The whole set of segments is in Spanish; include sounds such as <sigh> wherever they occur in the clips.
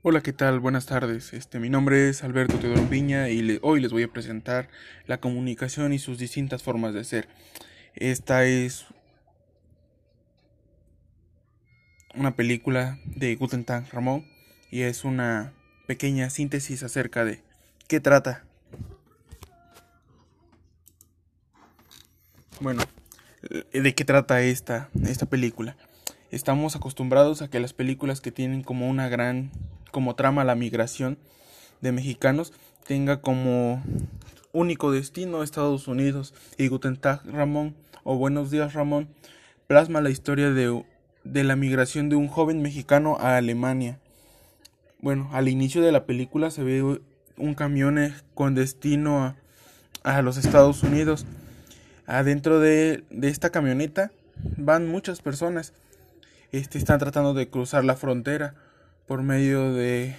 Hola, ¿qué tal? Buenas tardes. Este, mi nombre es Alberto Teodoro Piña y hoy les voy a presentar la comunicación y sus distintas formas de ser. Esta es una película de Guten Tag Ramón y es una pequeña síntesis acerca de qué trata. Bueno, ¿de qué trata esta, esta película? Estamos acostumbrados a que las películas que tienen como una gran, como trama la migración de mexicanos, tenga como único destino Estados Unidos. Y Guten Tag Ramón, o Buenos días Ramón, plasma la historia de, de la migración de un joven mexicano a Alemania. Bueno, al inicio de la película se ve un camión eh, con destino a, a los Estados Unidos. Adentro de, de esta camioneta van muchas personas. Este, están tratando de cruzar la frontera por medio de...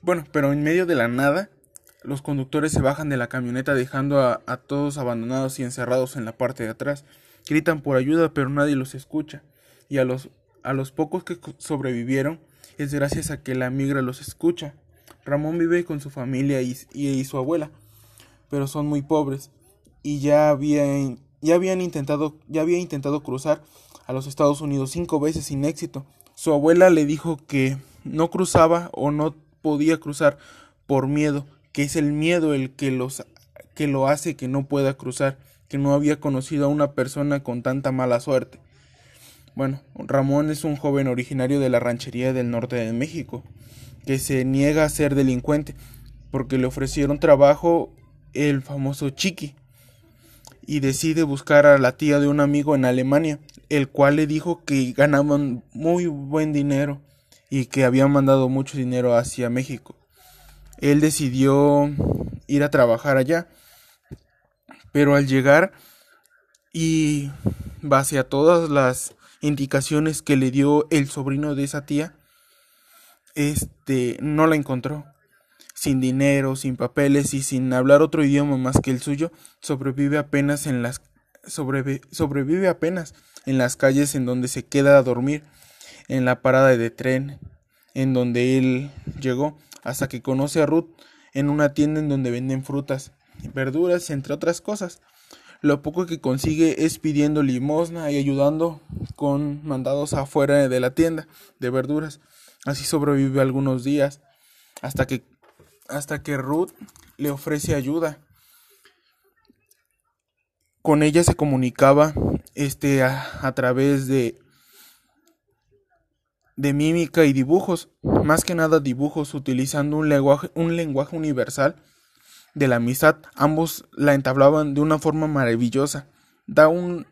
Bueno, pero en medio de la nada, los conductores se bajan de la camioneta dejando a, todos abandonados y encerrados en la parte de atrás. Gritan por ayuda, pero nadie los escucha. Y a los, a los pocos que sobrevivieron es gracias a que la migra los escucha. Ramón vive con su familia y, y, y su abuela pero son muy pobres y ya habían ya habían intentado ya había intentado cruzar a los Estados Unidos cinco veces sin éxito. Su abuela le dijo que no cruzaba o no podía cruzar por miedo, que es el miedo el que los que lo hace que no pueda cruzar, que no había conocido a una persona con tanta mala suerte. Bueno, Ramón es un joven originario de la ranchería del norte de México, que se niega a ser delincuente porque le ofrecieron trabajo el famoso Chiqui y decide buscar a la tía de un amigo en Alemania, el cual le dijo que ganaban muy buen dinero y que habían mandado mucho dinero hacia México. Él decidió ir a trabajar allá, pero al llegar y base a todas las indicaciones que le dio el sobrino de esa tía, este no la encontró sin dinero, sin papeles y sin hablar otro idioma más que el suyo, sobrevive apenas en las sobrevive, apenas en las calles en donde se queda a dormir, en la parada de tren en donde él llegó, hasta que conoce a Ruth en una tienda en donde venden frutas, verduras, entre otras cosas. Lo poco que consigue es pidiendo limosna y ayudando con mandados afuera de la tienda de verduras. Así sobrevive algunos días hasta que hasta que Ruth le ofrece ayuda. Con ella se comunicaba este a, través de de mímica y dibujos, más que nada dibujos utilizando un lenguaje un lenguaje universal de la amistad. Ambos la entablaban de una forma maravillosa. Da un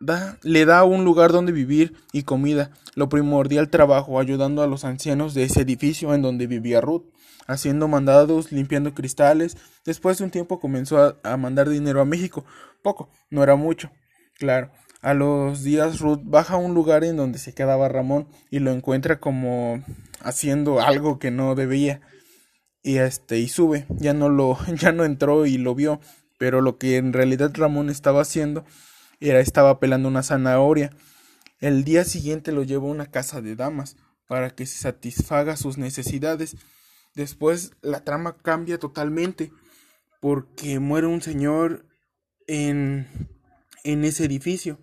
da le da un lugar donde vivir y comida, lo primordial trabajo ayudando a los ancianos de ese edificio en donde vivía Ruth haciendo mandados, limpiando cristales. Después de un tiempo comenzó a, a, mandar dinero a México. Poco, no era mucho. Claro. A los días Ruth baja a un lugar en donde se quedaba Ramón y lo encuentra como haciendo algo que no debía. Y este y sube. Ya no lo <laughs> ya no entró y lo vio, pero lo que en realidad Ramón estaba haciendo era estaba pelando una zanahoria. El día siguiente lo llevó a una casa de damas para que se satisfaga sus necesidades. Después la trama cambia totalmente porque muere un señor en, en ese edificio.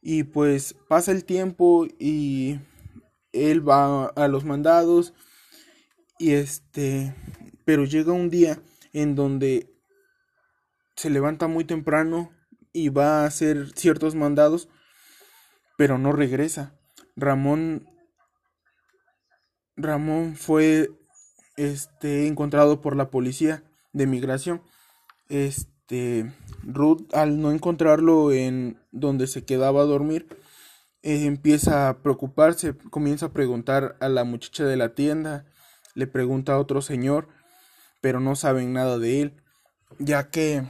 Y pues pasa el tiempo y él va a los mandados y este pero llega un día en donde se levanta muy temprano y va a hacer ciertos mandados pero no regresa. Ramón Ramón fue este encontrado por la policía de migración. Este Ruth al no encontrarlo en donde se quedaba a dormir eh, empieza a preocuparse, comienza a preguntar a la muchacha de la tienda, le pregunta a otro señor, pero no saben nada de él, ya que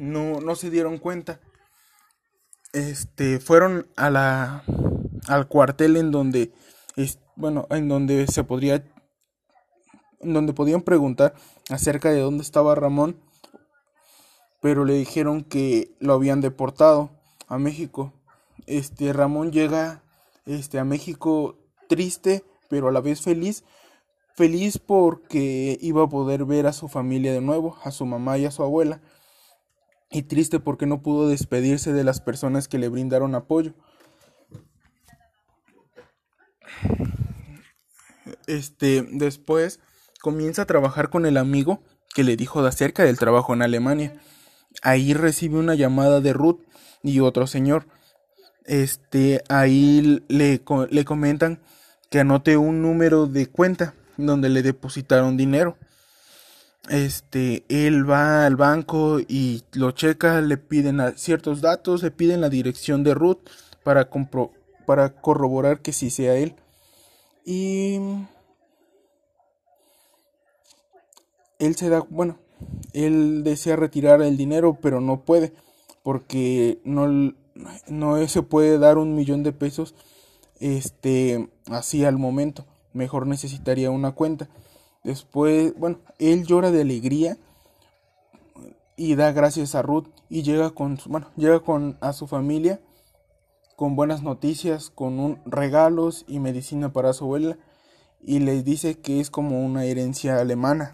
no, no se dieron cuenta. Este fueron a la al cuartel en donde es, bueno, en donde se podría donde podían preguntar acerca de dónde estaba Ramón, pero le dijeron que lo habían deportado a México. Este Ramón llega este a México triste pero a la vez feliz, feliz porque iba a poder ver a su familia de nuevo, a su mamá y a su abuela, y triste porque no pudo despedirse de las personas que le brindaron apoyo. Este, después comienza a trabajar con el amigo que le dijo de acerca del trabajo en Alemania. Ahí recibe una llamada de Ruth y otro señor. Este, ahí le, le comentan que anote un número de cuenta donde le depositaron dinero. Este, él va al banco y lo checa, le piden ciertos datos, le piden la dirección de Ruth para, para corroborar que sí sea él. Y él se da, bueno, él desea retirar el dinero, pero no puede, porque no, no se puede dar un millón de pesos este, así al momento. Mejor necesitaría una cuenta. Después, bueno, él llora de alegría y da gracias a Ruth y llega con, bueno, llega con a su familia con buenas noticias, con un, regalos y medicina para su abuela y les dice que es como una herencia alemana.